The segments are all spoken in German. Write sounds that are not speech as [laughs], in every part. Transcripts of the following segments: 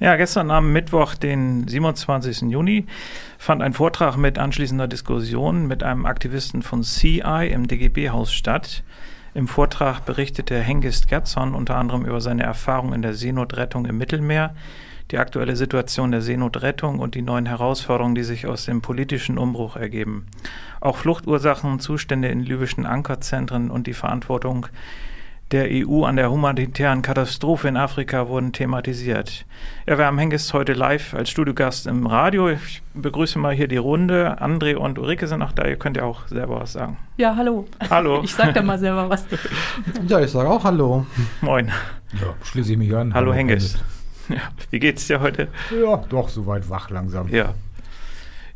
Ja, gestern am Mittwoch, den 27. Juni, fand ein Vortrag mit anschließender Diskussion mit einem Aktivisten von CI im DGB-Haus statt. Im Vortrag berichtete Hengist Gerson unter anderem über seine Erfahrung in der Seenotrettung im Mittelmeer, die aktuelle Situation der Seenotrettung und die neuen Herausforderungen, die sich aus dem politischen Umbruch ergeben. Auch Fluchtursachen, Zustände in libyschen Ankerzentren und die Verantwortung der EU an der humanitären Katastrophe in Afrika wurden thematisiert. Ja, wir haben Hengist heute live als Studiogast im Radio. Ich begrüße mal hier die Runde. André und Ulrike sind auch da. Ihr könnt ja auch selber was sagen. Ja, hallo. Hallo. [laughs] Ich sag da mal selber was. Ja, ich sage auch Hallo. Moin. Ja, schließe ich mich an. Hallo, Hengist. Ja, wie geht's dir heute? Ja, doch, soweit wach langsam. Ja.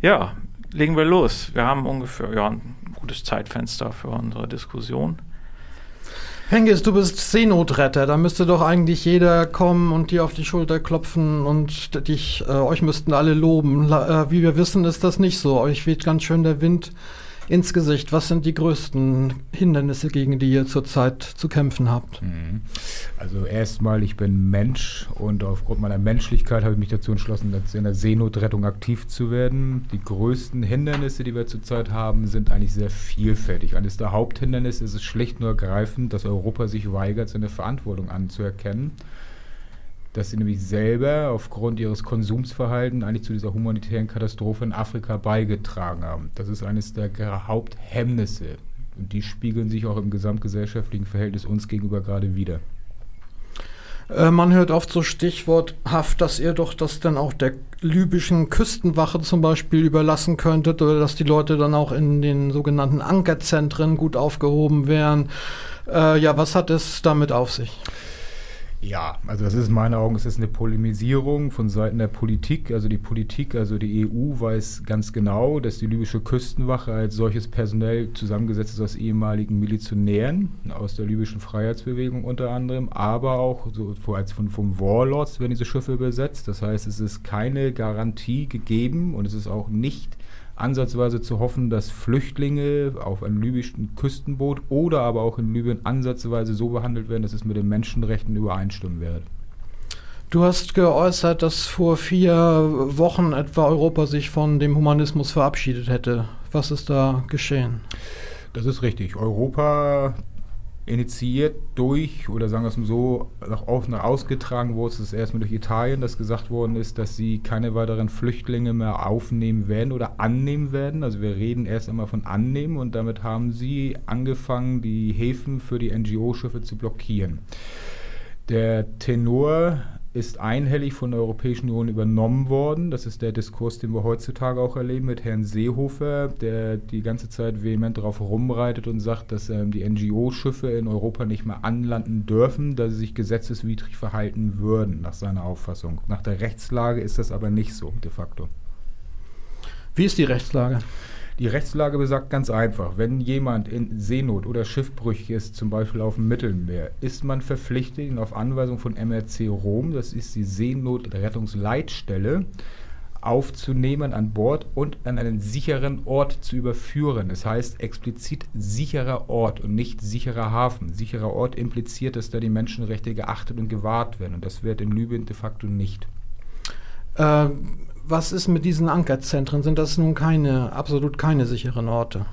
Ja, legen wir los. Wir haben ungefähr ja, ein gutes Zeitfenster für unsere Diskussion. Hengis, du bist Seenotretter. Da müsste doch eigentlich jeder kommen und dir auf die Schulter klopfen und dich, äh, euch müssten alle loben. La, äh, wie wir wissen, ist das nicht so. Euch weht ganz schön der Wind ins Gesicht. Was sind die größten Hindernisse, gegen die ihr zurzeit zu kämpfen habt? Mhm. Also erstmal, ich bin Mensch und aufgrund meiner Menschlichkeit habe ich mich dazu entschlossen, in der Seenotrettung aktiv zu werden. Die größten Hindernisse, die wir zurzeit haben, sind eigentlich sehr vielfältig. Eines der Haupthindernisse ist es schlicht nur ergreifend, dass Europa sich weigert, seine Verantwortung anzuerkennen dass sie nämlich selber aufgrund ihres Konsumsverhaltens eigentlich zu dieser humanitären Katastrophe in Afrika beigetragen haben. Das ist eines der Haupthemmnisse. Und die spiegeln sich auch im gesamtgesellschaftlichen Verhältnis uns gegenüber gerade wieder. Äh, man hört oft so stichworthaft, dass ihr doch das dann auch der libyschen Küstenwache zum Beispiel überlassen könntet oder dass die Leute dann auch in den sogenannten Ankerzentren gut aufgehoben wären. Äh, ja, was hat es damit auf sich? Ja, also das ist in meinen Augen, es ist eine Polemisierung von Seiten der Politik. Also die Politik, also die EU weiß ganz genau, dass die libysche Küstenwache als solches personell zusammengesetzt ist aus ehemaligen Milizionären aus der libyschen Freiheitsbewegung unter anderem, aber auch so als von, vom Warlords werden diese Schiffe besetzt. Das heißt, es ist keine Garantie gegeben und es ist auch nicht ansatzweise zu hoffen, dass Flüchtlinge auf einem libyschen Küstenboot oder aber auch in Libyen ansatzweise so behandelt werden, dass es mit den Menschenrechten übereinstimmen wird. Du hast geäußert, dass vor vier Wochen etwa Europa sich von dem Humanismus verabschiedet hätte. Was ist da geschehen? Das ist richtig. Europa initiiert durch, oder sagen wir es mal so, nach offen ausgetragen wurde es erstmal durch Italien, dass gesagt worden ist, dass sie keine weiteren Flüchtlinge mehr aufnehmen werden oder annehmen werden. Also wir reden erst einmal von annehmen und damit haben sie angefangen, die Häfen für die NGO-Schiffe zu blockieren. Der Tenor ist einhellig von der Europäischen Union übernommen worden. Das ist der Diskurs, den wir heutzutage auch erleben mit Herrn Seehofer, der die ganze Zeit vehement darauf rumreitet und sagt, dass ähm, die NGO-Schiffe in Europa nicht mehr anlanden dürfen, da sie sich gesetzeswidrig verhalten würden, nach seiner Auffassung. Nach der Rechtslage ist das aber nicht so, de facto. Wie ist die Rechtslage? Die Rechtslage besagt ganz einfach, wenn jemand in Seenot oder schiffbrüchig ist, zum Beispiel auf dem Mittelmeer, ist man verpflichtet, ihn auf Anweisung von MRC Rom, das ist die Seenotrettungsleitstelle, aufzunehmen an Bord und an einen sicheren Ort zu überführen. Das heißt explizit sicherer Ort und nicht sicherer Hafen. Sicherer Ort impliziert, dass da die Menschenrechte geachtet und gewahrt werden. Und das wird in Libyen de facto nicht. Ähm, was ist mit diesen Ankerzentren? Sind das nun keine, absolut keine sicheren Orte?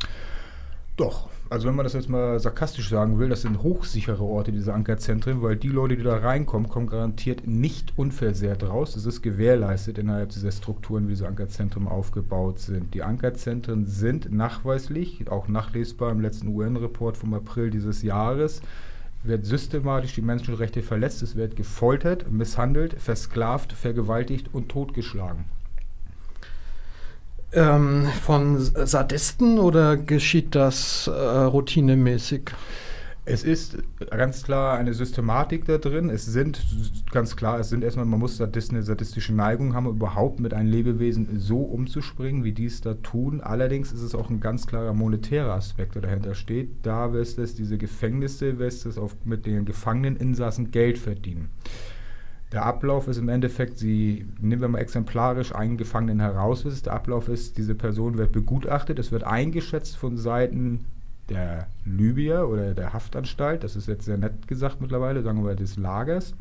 Doch. Also wenn man das jetzt mal sarkastisch sagen will, das sind hochsichere Orte, diese Ankerzentren, weil die Leute, die da reinkommen, kommen garantiert nicht unversehrt raus. Das ist gewährleistet innerhalb dieser Strukturen, wie diese Ankerzentren aufgebaut sind. Die Ankerzentren sind nachweislich, auch nachlesbar im letzten UN-Report vom April dieses Jahres, wird systematisch die Menschenrechte verletzt, es wird gefoltert, misshandelt, versklavt, vergewaltigt und totgeschlagen. Ähm, von Sadisten oder geschieht das äh, routinemäßig? Es ist ganz klar eine Systematik da drin. Es sind ganz klar, es sind erstmal, man muss Sadisten eine sadistische Neigung haben, überhaupt mit einem Lebewesen so umzuspringen, wie die es da tun. Allerdings ist es auch ein ganz klarer monetärer Aspekt, der dahinter steht. Da wirst es diese Gefängnisse, wirst es auf, mit den gefangenen Insassen Geld verdienen. Der Ablauf ist im Endeffekt, sie nehmen wir mal exemplarisch einen Gefangenen heraus. Der Ablauf ist, diese Person wird begutachtet, es wird eingeschätzt von Seiten der Libyer oder der Haftanstalt, das ist jetzt sehr nett gesagt mittlerweile, sagen wir des Lagers.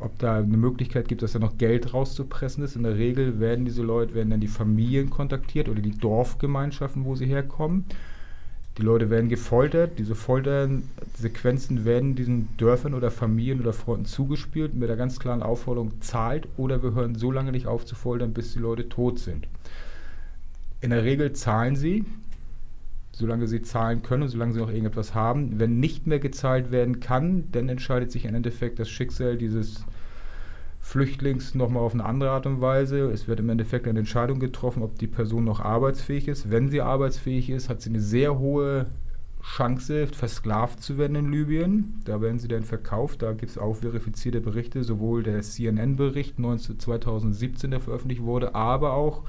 ob da eine Möglichkeit gibt, dass da noch Geld rauszupressen ist. In der Regel werden diese Leute, werden dann die Familien kontaktiert oder die Dorfgemeinschaften, wo sie herkommen. Die Leute werden gefoltert. Diese Foltersequenzen werden diesen Dörfern oder Familien oder Freunden zugespielt mit der ganz klaren Aufforderung, zahlt oder wir hören so lange nicht auf zu foltern, bis die Leute tot sind. In der Regel zahlen sie, solange sie zahlen können, solange sie noch irgendetwas haben. Wenn nicht mehr gezahlt werden kann, dann entscheidet sich im Endeffekt das Schicksal dieses Flüchtlings nochmal auf eine andere Art und Weise. Es wird im Endeffekt eine Entscheidung getroffen, ob die Person noch arbeitsfähig ist. Wenn sie arbeitsfähig ist, hat sie eine sehr hohe Chance, versklavt zu werden in Libyen. Da werden sie dann verkauft. Da gibt es auch verifizierte Berichte, sowohl der CNN-Bericht 2017, der veröffentlicht wurde, aber auch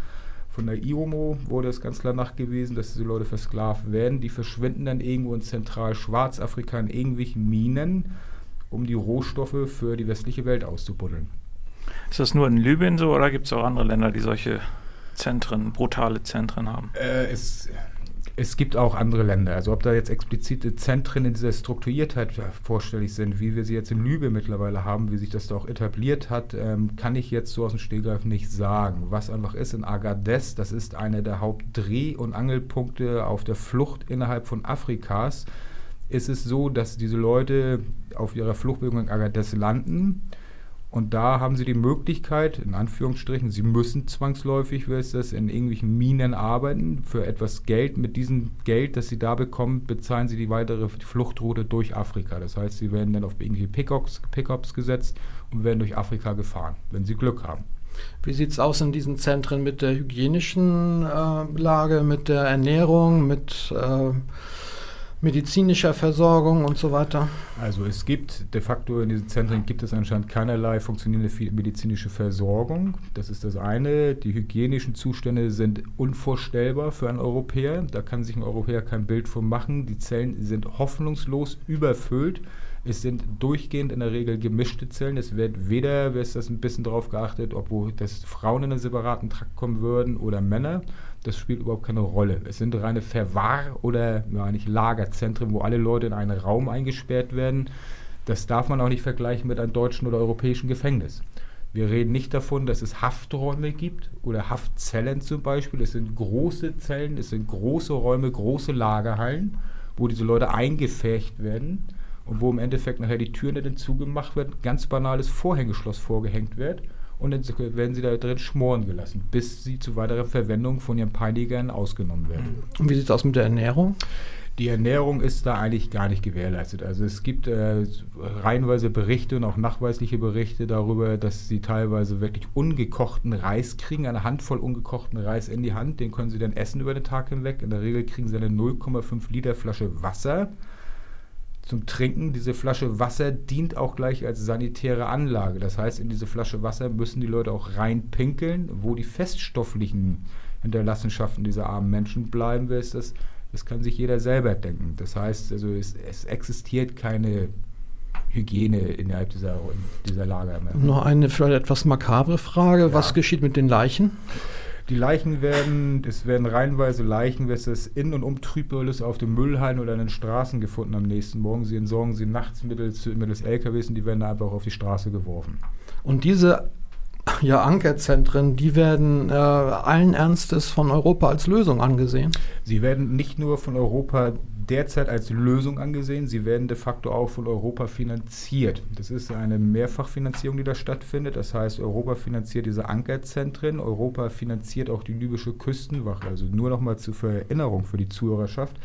von der IOMO wurde es ganz klar nachgewiesen, dass diese Leute versklavt werden. Die verschwinden dann irgendwo in Zentral-Schwarzafrika in irgendwelchen Minen, um die Rohstoffe für die westliche Welt auszubuddeln. Ist das nur in Libyen so oder gibt es auch andere Länder, die solche Zentren, brutale Zentren haben? Äh, es, es gibt auch andere Länder. Also ob da jetzt explizite Zentren in dieser Strukturiertheit vorstellig sind, wie wir sie jetzt in Libyen mittlerweile haben, wie sich das da auch etabliert hat, ähm, kann ich jetzt so aus dem Stehgreif nicht sagen. Was einfach ist in Agadez, das ist einer der Hauptdreh- und Angelpunkte auf der Flucht innerhalb von Afrikas, ist es so, dass diese Leute auf ihrer Fluchtbewegung in Agadez landen und da haben sie die Möglichkeit, in Anführungsstrichen, sie müssen zwangsläufig, wie ist das, in irgendwelchen Minen arbeiten für etwas Geld. Mit diesem Geld, das sie da bekommen, bezahlen sie die weitere Fluchtroute durch Afrika. Das heißt, sie werden dann auf irgendwelche Pickups, Pickups gesetzt und werden durch Afrika gefahren, wenn sie Glück haben. Wie sieht es aus in diesen Zentren mit der hygienischen äh, Lage, mit der Ernährung, mit äh, medizinischer Versorgung und so weiter? Also es gibt de facto in diesen Zentren gibt es anscheinend keinerlei funktionierende medizinische Versorgung. Das ist das eine. Die hygienischen Zustände sind unvorstellbar für einen Europäer. Da kann sich ein Europäer kein Bild von machen. Die Zellen sind hoffnungslos überfüllt. Es sind durchgehend in der Regel gemischte Zellen. Es wird weder, ist das ein bisschen darauf geachtet, obwohl das Frauen in einen separaten Trakt kommen würden oder Männer. Das spielt überhaupt keine Rolle. Es sind reine Verwahr- oder ja, nicht Lagerzentren, wo alle Leute in einen Raum eingesperrt werden. Das darf man auch nicht vergleichen mit einem deutschen oder europäischen Gefängnis. Wir reden nicht davon, dass es Hafträume gibt oder Haftzellen zum Beispiel. Es sind große Zellen, es sind große Räume, große Lagerhallen, wo diese Leute eingefärcht werden und wo im Endeffekt nachher die Türen dann zugemacht wird, ganz banales Vorhängeschloss vorgehängt wird und dann werden sie da drin schmoren gelassen, bis sie zu weiterer Verwendung von ihren Peinigern ausgenommen werden. Und wie sieht es aus mit der Ernährung? Die Ernährung ist da eigentlich gar nicht gewährleistet. Also es gibt äh, reihenweise Berichte und auch nachweisliche Berichte darüber, dass sie teilweise wirklich ungekochten Reis kriegen, eine Handvoll ungekochten Reis in die Hand, den können sie dann essen über den Tag hinweg. In der Regel kriegen sie eine 0,5 Liter Flasche Wasser zum Trinken. Diese Flasche Wasser dient auch gleich als sanitäre Anlage. Das heißt, in diese Flasche Wasser müssen die Leute auch reinpinkeln. Wo die feststofflichen Hinterlassenschaften dieser armen Menschen bleiben, ist das, das kann sich jeder selber denken. Das heißt, also es, es existiert keine Hygiene innerhalb dieser, dieser Lager mehr. Noch eine vielleicht etwas makabre Frage. Ja. Was geschieht mit den Leichen? Die Leichen werden, es werden reihenweise Leichen, was es in und um Trübölis auf den Müllhallen oder an den Straßen gefunden am nächsten Morgen. Sie entsorgen sie nachts mittels, mittels LKWs und die werden einfach auf die Straße geworfen. Und diese ja, Ankerzentren, die werden äh, allen Ernstes von Europa als Lösung angesehen? Sie werden nicht nur von Europa derzeit als Lösung angesehen. Sie werden de facto auch von Europa finanziert. Das ist eine Mehrfachfinanzierung, die da stattfindet. Das heißt, Europa finanziert diese Ankerzentren. Europa finanziert auch die libysche Küstenwache. Also nur noch mal zur Erinnerung für die Zuhörerschaft.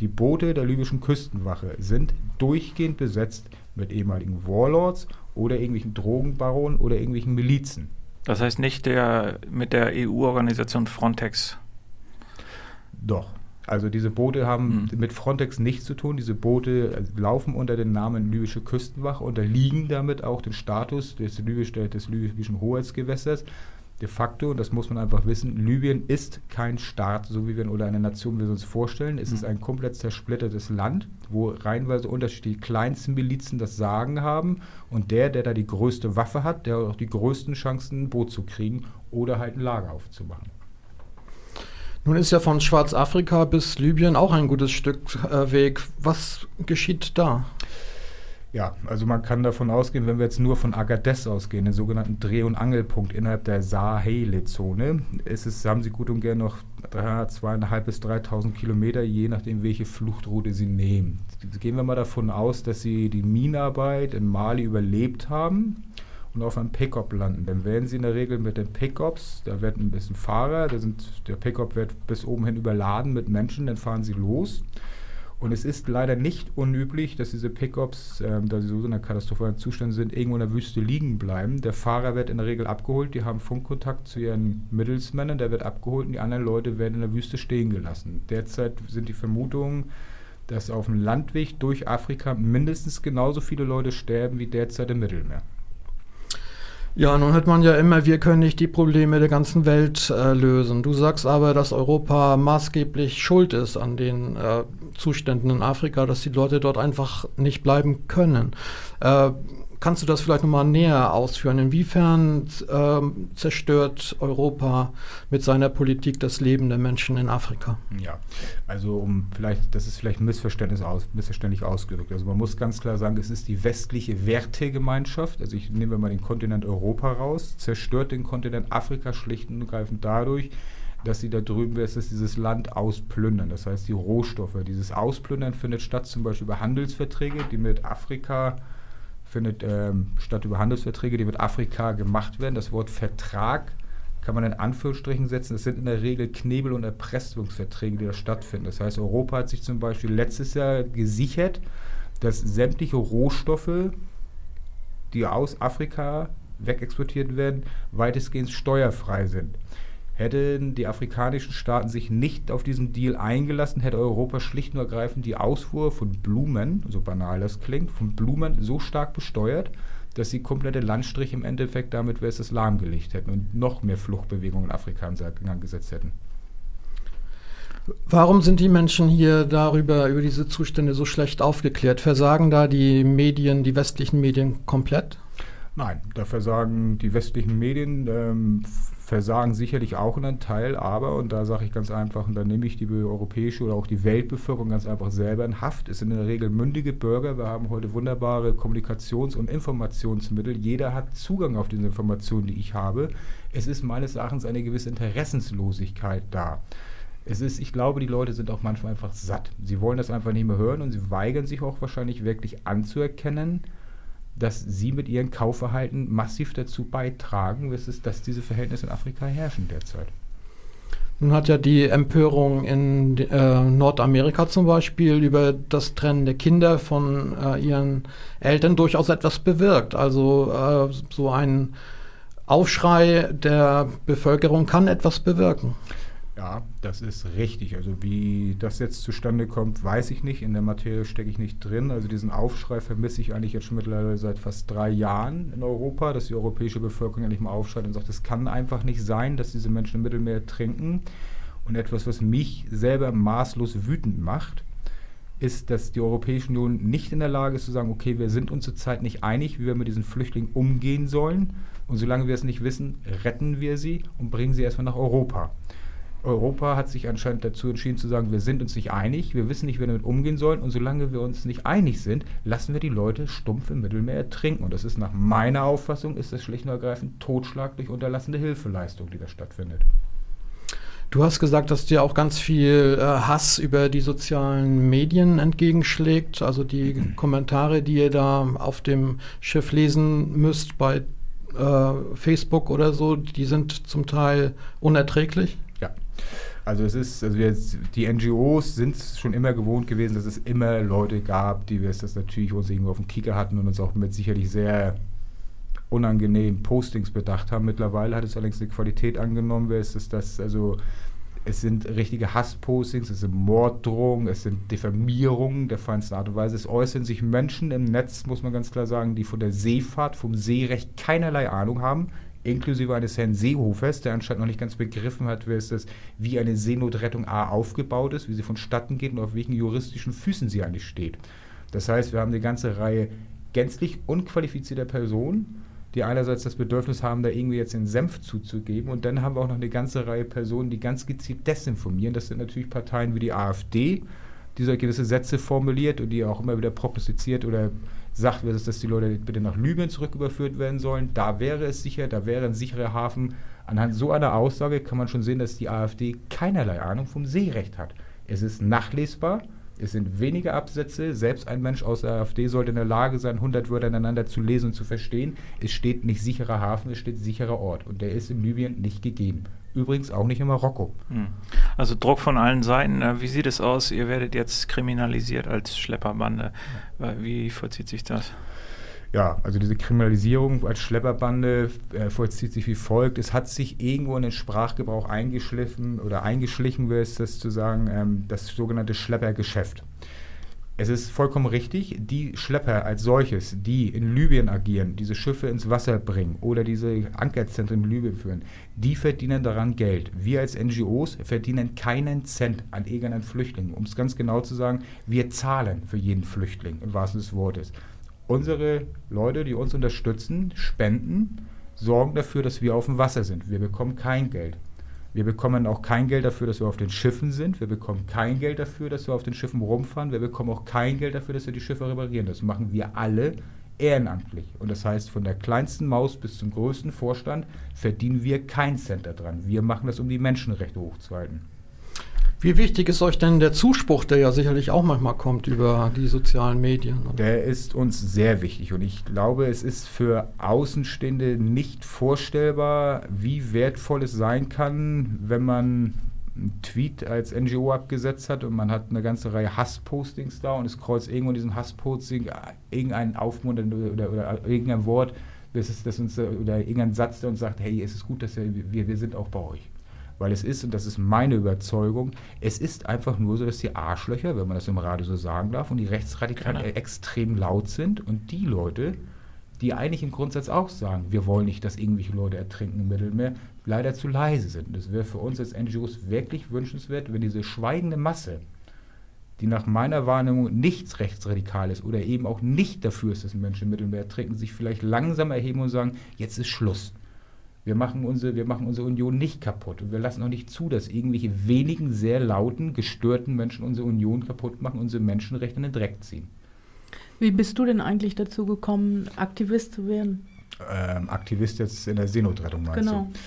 Die Boote der libyschen Küstenwache sind durchgehend besetzt mit ehemaligen Warlords oder irgendwelchen Drogenbaronen oder irgendwelchen Milizen. Das heißt nicht der mit der EU-Organisation Frontex. Doch. Also diese Boote haben mhm. mit Frontex nichts zu tun. Diese Boote äh, laufen unter dem Namen libysche Küstenwache, unterliegen damit auch dem Status des, Libysch, des libyschen Hoheitsgewässers. De facto, und das muss man einfach wissen, Libyen ist kein Staat, so wie wir oder eine Nation wir uns vorstellen. Es mhm. ist ein komplett zersplittertes Land, wo reihenweise unterschiedliche kleinsten Milizen das Sagen haben. Und der, der da die größte Waffe hat, der hat auch die größten Chancen, ein Boot zu kriegen oder halt ein Lager aufzumachen. Nun ist ja von Schwarzafrika bis Libyen auch ein gutes Stück äh, Weg. Was geschieht da? Ja, also man kann davon ausgehen, wenn wir jetzt nur von Agadez ausgehen, den sogenannten Dreh- und Angelpunkt innerhalb der Sahel-Zone, ist haben sie gut und gern noch zweieinhalb bis 3.000 Kilometer, je nachdem, welche Fluchtroute sie nehmen. Gehen wir mal davon aus, dass sie die Minenarbeit in Mali überlebt haben und auf einem Pickup landen. Dann werden sie in der Regel mit den Pickups, da wird ein bisschen Fahrer, da sind, der Pickup wird bis oben hin überladen mit Menschen, dann fahren sie los und es ist leider nicht unüblich, dass diese Pickups, ähm, da sie so in einem katastrophalen Zustand sind, irgendwo in der Wüste liegen bleiben. Der Fahrer wird in der Regel abgeholt, die haben Funkkontakt zu ihren Mittelsmännern, der wird abgeholt und die anderen Leute werden in der Wüste stehen gelassen. Derzeit sind die Vermutungen, dass auf dem Landweg durch Afrika mindestens genauso viele Leute sterben wie derzeit im Mittelmeer. Ja, nun hört man ja immer, wir können nicht die Probleme der ganzen Welt äh, lösen. Du sagst aber, dass Europa maßgeblich schuld ist an den äh, Zuständen in Afrika, dass die Leute dort einfach nicht bleiben können. Äh, Kannst du das vielleicht nochmal näher ausführen? Inwiefern ähm, zerstört Europa mit seiner Politik das Leben der Menschen in Afrika? Ja, also um vielleicht, das ist vielleicht ein Missverständnis aus, missverständlich ausgedrückt. Also man muss ganz klar sagen, es ist die westliche Wertegemeinschaft, also ich nehme mal den Kontinent Europa raus, zerstört den Kontinent Afrika schlicht und ergreifend dadurch, dass sie da drüben ist, dass dieses Land ausplündern. Das heißt, die Rohstoffe, dieses Ausplündern findet statt zum Beispiel über Handelsverträge, die mit Afrika findet ähm, statt über Handelsverträge, die mit Afrika gemacht werden. Das Wort Vertrag kann man in Anführungsstrichen setzen. Das sind in der Regel Knebel- und Erpressungsverträge, die da stattfinden. Das heißt, Europa hat sich zum Beispiel letztes Jahr gesichert, dass sämtliche Rohstoffe, die aus Afrika wegexportiert werden, weitestgehend steuerfrei sind. Hätten die afrikanischen Staaten sich nicht auf diesen Deal eingelassen, hätte Europa schlicht und ergreifend die Ausfuhr von Blumen, so banal das klingt, von Blumen so stark besteuert, dass sie komplette Landstriche im Endeffekt damit wäre es lahmgelegt hätten und noch mehr Fluchtbewegungen in Afrika in Gang gesetzt hätten. Warum sind die Menschen hier darüber, über diese Zustände so schlecht aufgeklärt? Versagen da die Medien, die westlichen Medien komplett? Nein, da versagen die westlichen Medien, ähm, versagen sicherlich auch einen Teil, aber, und da sage ich ganz einfach, und da nehme ich die europäische oder auch die Weltbevölkerung ganz einfach selber in Haft, es sind in der Regel mündige Bürger, wir haben heute wunderbare Kommunikations- und Informationsmittel, jeder hat Zugang auf diese Informationen, die ich habe. Es ist meines Erachtens eine gewisse Interessenslosigkeit da. Es ist, ich glaube, die Leute sind auch manchmal einfach satt. Sie wollen das einfach nicht mehr hören und sie weigern sich auch wahrscheinlich wirklich anzuerkennen, dass sie mit ihrem Kaufverhalten massiv dazu beitragen, dass diese Verhältnisse in Afrika herrschen derzeit. Nun hat ja die Empörung in äh, Nordamerika zum Beispiel über das Trennen der Kinder von äh, ihren Eltern durchaus etwas bewirkt. Also äh, so ein Aufschrei der Bevölkerung kann etwas bewirken. Ja, das ist richtig. Also wie das jetzt zustande kommt, weiß ich nicht. In der Materie stecke ich nicht drin. Also diesen Aufschrei vermisse ich eigentlich jetzt schon mittlerweile seit fast drei Jahren in Europa, dass die europäische Bevölkerung endlich mal aufschreit und sagt, es kann einfach nicht sein, dass diese Menschen im Mittelmeer trinken. Und etwas, was mich selber maßlos wütend macht, ist, dass die Europäische Union nicht in der Lage ist zu sagen, okay, wir sind uns zurzeit nicht einig, wie wir mit diesen Flüchtlingen umgehen sollen. Und solange wir es nicht wissen, retten wir sie und bringen sie erstmal nach Europa. Europa hat sich anscheinend dazu entschieden zu sagen, wir sind uns nicht einig, wir wissen nicht, wie wir damit umgehen sollen und solange wir uns nicht einig sind, lassen wir die Leute stumpf im Mittelmeer ertrinken. Und das ist nach meiner Auffassung, ist das schlicht und ergreifend Totschlag durch unterlassene Hilfeleistung, die da stattfindet. Du hast gesagt, dass dir auch ganz viel äh, Hass über die sozialen Medien entgegenschlägt. Also die mhm. [clears throat] Kommentare, die ihr da auf dem Schiff lesen müsst bei äh, Facebook oder so, die sind zum Teil unerträglich. Also es ist, also jetzt, die NGOs sind schon immer gewohnt gewesen, dass es immer Leute gab, die wir es das natürlich uns irgendwo auf dem Kicker hatten und uns auch mit sicherlich sehr unangenehmen Postings bedacht haben. Mittlerweile hat es allerdings eine Qualität angenommen, es ist also es sind richtige Hasspostings, es sind Morddrohungen, es sind Diffamierungen der feinsten Art und Weise. Es äußern sich Menschen im Netz, muss man ganz klar sagen, die von der Seefahrt, vom Seerecht keinerlei Ahnung haben, inklusive eines Herrn Seehofers, der anscheinend noch nicht ganz begriffen hat, wie, es das, wie eine Seenotrettung A aufgebaut ist, wie sie vonstatten geht und auf welchen juristischen Füßen sie eigentlich steht. Das heißt, wir haben eine ganze Reihe gänzlich unqualifizierter Personen, die einerseits das Bedürfnis haben, da irgendwie jetzt den Senf zuzugeben. Und dann haben wir auch noch eine ganze Reihe Personen, die ganz gezielt desinformieren. Das sind natürlich Parteien wie die AfD, die so gewisse Sätze formuliert und die auch immer wieder prognostiziert oder sagt, dass die Leute bitte nach Libyen zurücküberführt werden sollen. Da wäre es sicher, da wäre ein sicherer Hafen. Anhand so einer Aussage kann man schon sehen, dass die AfD keinerlei Ahnung vom Seerecht hat. Es ist nachlesbar, es sind wenige Absätze. Selbst ein Mensch aus der AfD sollte in der Lage sein, 100 Wörter ineinander zu lesen und zu verstehen. Es steht nicht sicherer Hafen, es steht sicherer Ort. Und der ist in Libyen nicht gegeben. Übrigens auch nicht in Marokko. Hm. Also Druck von allen Seiten. Äh, wie sieht es aus? Ihr werdet jetzt kriminalisiert als Schlepperbande. Wie vollzieht sich das? Ja, also diese Kriminalisierung als Schlepperbande äh, vollzieht sich wie folgt. Es hat sich irgendwo in den Sprachgebrauch eingeschliffen oder eingeschlichen, wäre es das zu sagen, ähm, das sogenannte Schleppergeschäft. Es ist vollkommen richtig, die Schlepper als solches, die in Libyen agieren, diese Schiffe ins Wasser bringen oder diese Ankerzentren in Libyen führen, die verdienen daran Geld. Wir als NGOs verdienen keinen Cent an irgendeinen Flüchtlingen. Um es ganz genau zu sagen, wir zahlen für jeden Flüchtling, im wahrsten des Wortes unsere Leute, die uns unterstützen, spenden, sorgen dafür, dass wir auf dem Wasser sind. Wir bekommen kein Geld. Wir bekommen auch kein Geld dafür, dass wir auf den Schiffen sind. Wir bekommen kein Geld dafür, dass wir auf den Schiffen rumfahren. Wir bekommen auch kein Geld dafür, dass wir die Schiffe reparieren. Das machen wir alle ehrenamtlich. Und das heißt, von der kleinsten Maus bis zum größten Vorstand verdienen wir keinen Cent daran. Wir machen das, um die Menschenrechte hochzuhalten. Wie wichtig ist euch denn der Zuspruch, der ja sicherlich auch manchmal kommt über die sozialen Medien? Der ist uns sehr wichtig und ich glaube, es ist für Außenstehende nicht vorstellbar, wie wertvoll es sein kann, wenn man einen Tweet als NGO abgesetzt hat und man hat eine ganze Reihe Hasspostings da und es kreuzt irgendwo in diesem Hassposting irgendein Aufmuntern oder, oder, oder, irgendein Wort, das ist, das uns, oder irgendein Satz, der uns sagt, hey, es ist gut, dass wir, wir sind auch bei euch weil es ist, und das ist meine Überzeugung, es ist einfach nur so, dass die Arschlöcher, wenn man das im Radio so sagen darf, und die Rechtsradikalen genau. extrem laut sind und die Leute, die eigentlich im Grundsatz auch sagen, wir wollen nicht, dass irgendwelche Leute ertrinken im Mittelmeer, leider zu leise sind. Das wäre für uns als NGOs wirklich wünschenswert, wenn diese schweigende Masse, die nach meiner Wahrnehmung nichts Rechtsradikales oder eben auch nicht dafür ist, dass Menschen im Mittelmeer ertrinken, sich vielleicht langsam erheben und sagen, jetzt ist Schluss. Wir machen, unsere, wir machen unsere Union nicht kaputt. Und wir lassen auch nicht zu, dass irgendwelche wenigen, sehr lauten, gestörten Menschen unsere Union kaputt machen, unsere Menschenrechte in den Dreck ziehen. Wie bist du denn eigentlich dazu gekommen, Aktivist zu werden? Ähm, Aktivist jetzt in der Seenotrettung meinst genau. du?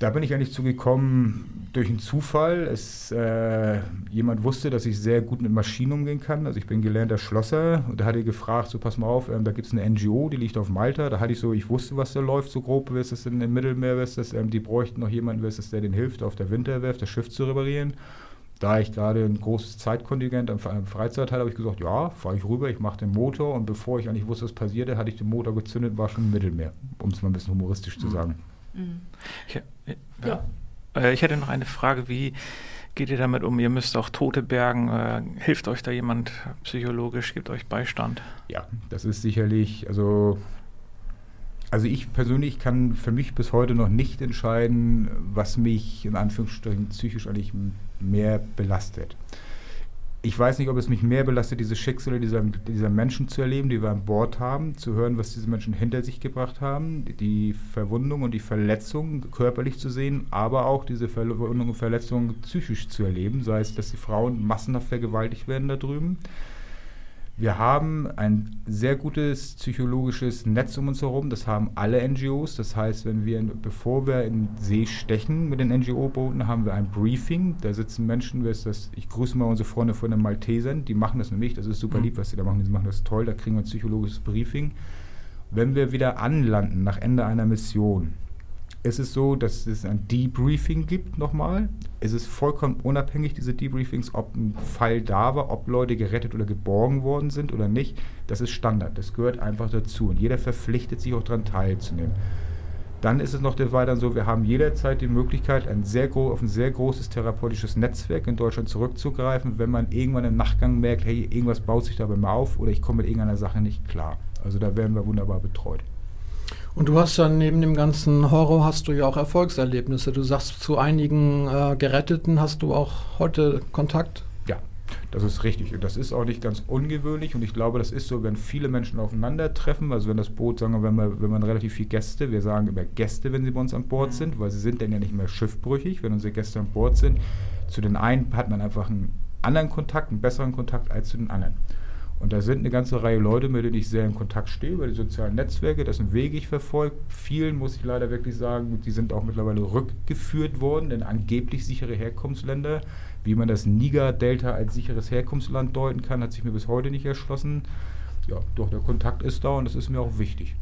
Da bin ich eigentlich zugekommen durch einen Zufall. Es, äh, jemand wusste, dass ich sehr gut mit Maschinen umgehen kann. Also ich bin gelernter Schlosser und da hatte ich gefragt, so pass mal auf, ähm, da gibt es eine NGO, die liegt auf Malta. Da hatte ich so, ich wusste, was da läuft, so grob, wie ist das in, im Mittelmeer, ist das, ähm, die bräuchten noch jemanden, ist das, der denen hilft, auf der Winterwerft das Schiff zu reparieren. Da ich gerade ein großes Zeitkontingent am Freizeit hatte, habe ich gesagt, ja, fahre ich rüber, ich mache den Motor und bevor ich eigentlich wusste, was passierte, hatte ich den Motor gezündet, war schon im Mittelmeer, um es mal ein bisschen humoristisch zu mhm. sagen. Mhm. Ich, ja. Äh, ich hätte noch eine Frage, wie geht ihr damit um? Ihr müsst auch Tote bergen. Äh, hilft euch da jemand psychologisch, gibt euch Beistand? Ja, das ist sicherlich, also, also ich persönlich kann für mich bis heute noch nicht entscheiden, was mich in Anführungsstrichen psychisch eigentlich mehr belastet ich weiß nicht, ob es mich mehr belastet, diese Schicksale dieser, dieser Menschen zu erleben, die wir an Bord haben, zu hören, was diese Menschen hinter sich gebracht haben, die Verwundung und die Verletzung körperlich zu sehen, aber auch diese Verwundung und Verletzung psychisch zu erleben, sei es, dass die Frauen massenhaft vergewaltigt werden da drüben wir haben ein sehr gutes psychologisches Netz um uns herum. Das haben alle NGOs. Das heißt, wenn wir, bevor wir in den See stechen mit den NGO-Booten, haben wir ein Briefing. Da sitzen Menschen, das, ich grüße mal unsere Freunde von den Maltesern, die machen das nämlich. Das ist super mhm. lieb, was sie da machen. Die machen das toll. Da kriegen wir ein psychologisches Briefing. Wenn wir wieder anlanden nach Ende einer Mission, es ist so, dass es ein Debriefing gibt nochmal. Es ist vollkommen unabhängig, diese Debriefings, ob ein Fall da war, ob Leute gerettet oder geborgen worden sind oder nicht. Das ist Standard. Das gehört einfach dazu. Und jeder verpflichtet sich auch daran teilzunehmen. Dann ist es noch weiter so, wir haben jederzeit die Möglichkeit, ein sehr auf ein sehr großes therapeutisches Netzwerk in Deutschland zurückzugreifen, wenn man irgendwann im Nachgang merkt, hey, irgendwas baut sich da bei mir auf oder ich komme mit irgendeiner Sache nicht klar. Also da werden wir wunderbar betreut. Und du hast ja neben dem ganzen Horror hast du ja auch Erfolgserlebnisse. Du sagst, zu einigen äh, Geretteten hast du auch heute Kontakt. Ja, das ist richtig. Und das ist auch nicht ganz ungewöhnlich. Und ich glaube, das ist so, wenn viele Menschen aufeinandertreffen, also wenn das Boot, sagen wir, wenn wir, wenn man relativ viele Gäste, wir sagen immer Gäste, wenn sie bei uns an Bord mhm. sind, weil sie sind dann ja nicht mehr schiffbrüchig, wenn unsere Gäste an Bord sind. Zu den einen hat man einfach einen anderen Kontakt, einen besseren Kontakt als zu den anderen. Und da sind eine ganze Reihe Leute, mit denen ich sehr in Kontakt stehe, über die sozialen Netzwerke, dessen Wege ich verfolge. Vielen muss ich leider wirklich sagen, die sind auch mittlerweile rückgeführt worden in angeblich sichere Herkunftsländer. Wie man das Niger-Delta als sicheres Herkunftsland deuten kann, hat sich mir bis heute nicht erschlossen. Ja, doch der Kontakt ist da und das ist mir auch wichtig.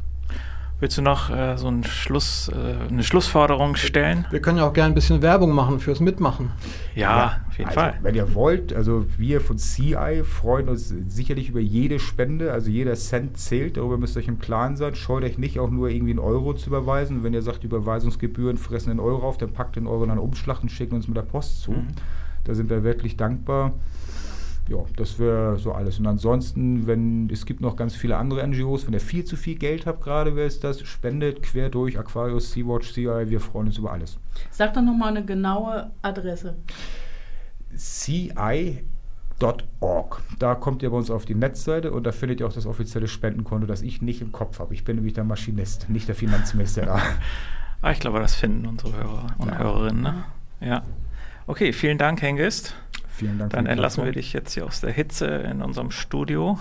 Willst du noch äh, so einen Schluss, äh, eine Schlussforderung stellen? Wir können ja auch gerne ein bisschen Werbung machen fürs Mitmachen. Ja, ja auf jeden also, Fall. Wenn ihr wollt, also wir von CI freuen uns sicherlich über jede Spende, also jeder Cent zählt, darüber müsst ihr euch im Klaren sein. Scheut euch nicht auch nur irgendwie einen Euro zu überweisen. Wenn ihr sagt, Überweisungsgebühren fressen einen Euro auf, dann packt den Euro in einen Umschlag und schickt uns mit der Post zu. Mhm. Da sind wir wirklich dankbar ja, das wäre so alles. Und ansonsten, wenn es gibt noch ganz viele andere NGOs, wenn ihr viel zu viel Geld habt, gerade wer ist das, spendet quer durch Aquarius, Sea-Watch, CI, wir freuen uns über alles. Sag doch nochmal eine genaue Adresse. CI Org. Da kommt ihr bei uns auf die Netzseite und da findet ihr auch das offizielle Spendenkonto, das ich nicht im Kopf habe. Ich bin nämlich der Maschinist, nicht der Finanzminister. ah, ich glaube, das finden unsere Hörer und ja. Hörerinnen. Ne? Ja. Okay, vielen Dank, Hengist. Vielen Dank. Dann entlassen wir dich jetzt hier aus der Hitze in unserem Studio.